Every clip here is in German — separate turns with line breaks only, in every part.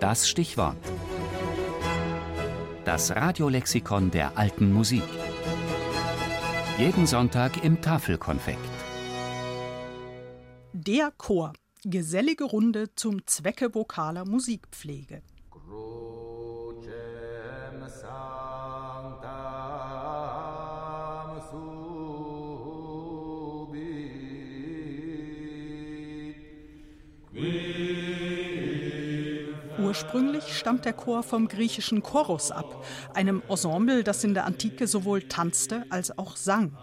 Das Stichwort. Das Radiolexikon der alten Musik. Jeden Sonntag im Tafelkonfekt.
Der Chor. Gesellige Runde zum Zwecke vokaler Musikpflege. Ursprünglich stammt der Chor vom griechischen Chorus ab, einem Ensemble, das in der Antike sowohl tanzte als auch sang.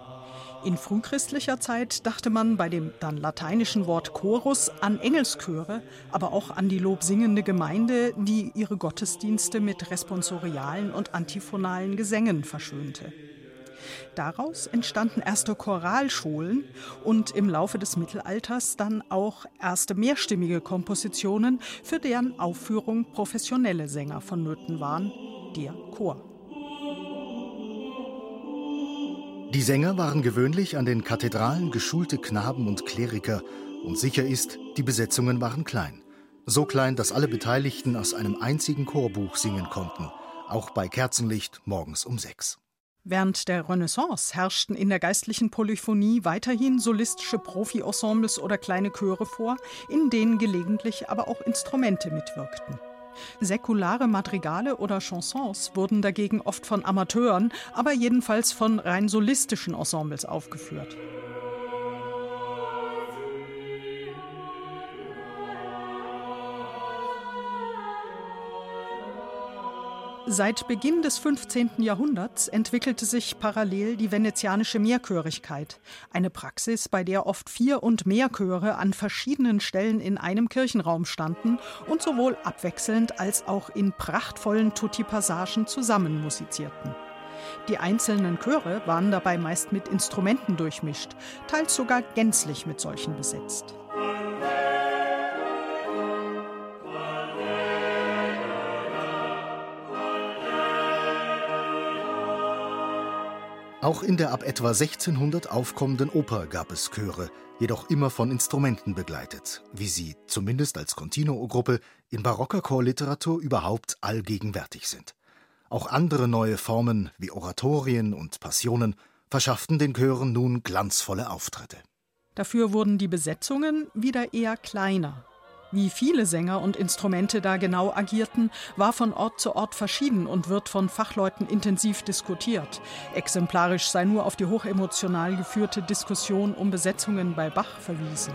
In frühchristlicher Zeit dachte man bei dem dann lateinischen Wort Chorus an Engelschöre, aber auch an die lobsingende Gemeinde, die ihre Gottesdienste mit responsorialen und antiphonalen Gesängen verschönte. Daraus entstanden erste Choralschulen und im Laufe des Mittelalters dann auch erste mehrstimmige Kompositionen, für deren Aufführung professionelle Sänger vonnöten waren, der Chor.
Die Sänger waren gewöhnlich an den Kathedralen geschulte Knaben und Kleriker und sicher ist, die Besetzungen waren klein. So klein, dass alle Beteiligten aus einem einzigen Chorbuch singen konnten, auch bei Kerzenlicht morgens um sechs.
Während der Renaissance herrschten in der geistlichen Polyphonie weiterhin solistische Profi-Ensembles oder kleine Chöre vor, in denen gelegentlich aber auch Instrumente mitwirkten. Säkulare Madrigale oder Chansons wurden dagegen oft von Amateuren, aber jedenfalls von rein solistischen Ensembles aufgeführt. Seit Beginn des 15. Jahrhunderts entwickelte sich parallel die venezianische Mehrchörigkeit, eine Praxis, bei der oft vier und mehr Chöre an verschiedenen Stellen in einem Kirchenraum standen und sowohl abwechselnd als auch in prachtvollen Tutti-Passagen zusammen musizierten. Die einzelnen Chöre waren dabei meist mit Instrumenten durchmischt, teils sogar gänzlich mit solchen besetzt.
Auch in der ab etwa 1600 aufkommenden Oper gab es Chöre, jedoch immer von Instrumenten begleitet, wie sie, zumindest als Continuo-Gruppe, in barocker Chorliteratur überhaupt allgegenwärtig sind. Auch andere neue Formen wie Oratorien und Passionen verschafften den Chören nun glanzvolle Auftritte.
Dafür wurden die Besetzungen wieder eher kleiner wie viele Sänger und Instrumente da genau agierten, war von Ort zu Ort verschieden und wird von Fachleuten intensiv diskutiert. Exemplarisch sei nur auf die hochemotional geführte Diskussion um Besetzungen bei Bach verwiesen.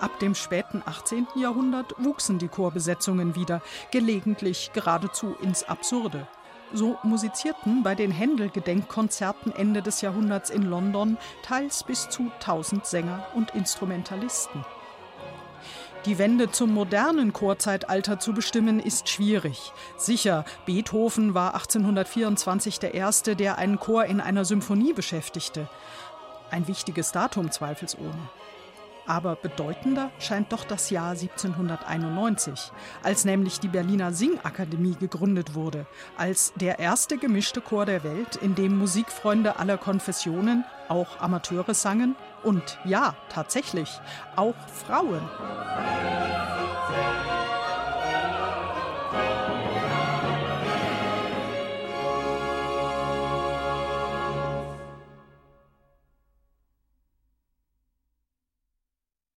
Ab dem späten 18. Jahrhundert wuchsen die Chorbesetzungen wieder, gelegentlich geradezu ins Absurde. So musizierten bei den Händel-Gedenkkonzerten Ende des Jahrhunderts in London teils bis zu 1000 Sänger und Instrumentalisten. Die Wende zum modernen Chorzeitalter zu bestimmen, ist schwierig. Sicher, Beethoven war 1824 der Erste, der einen Chor in einer Symphonie beschäftigte. Ein wichtiges Datum zweifelsohne. Aber bedeutender scheint doch das Jahr 1791, als nämlich die Berliner Singakademie gegründet wurde, als der erste gemischte Chor der Welt, in dem Musikfreunde aller Konfessionen, auch Amateure sangen und ja, tatsächlich, auch Frauen.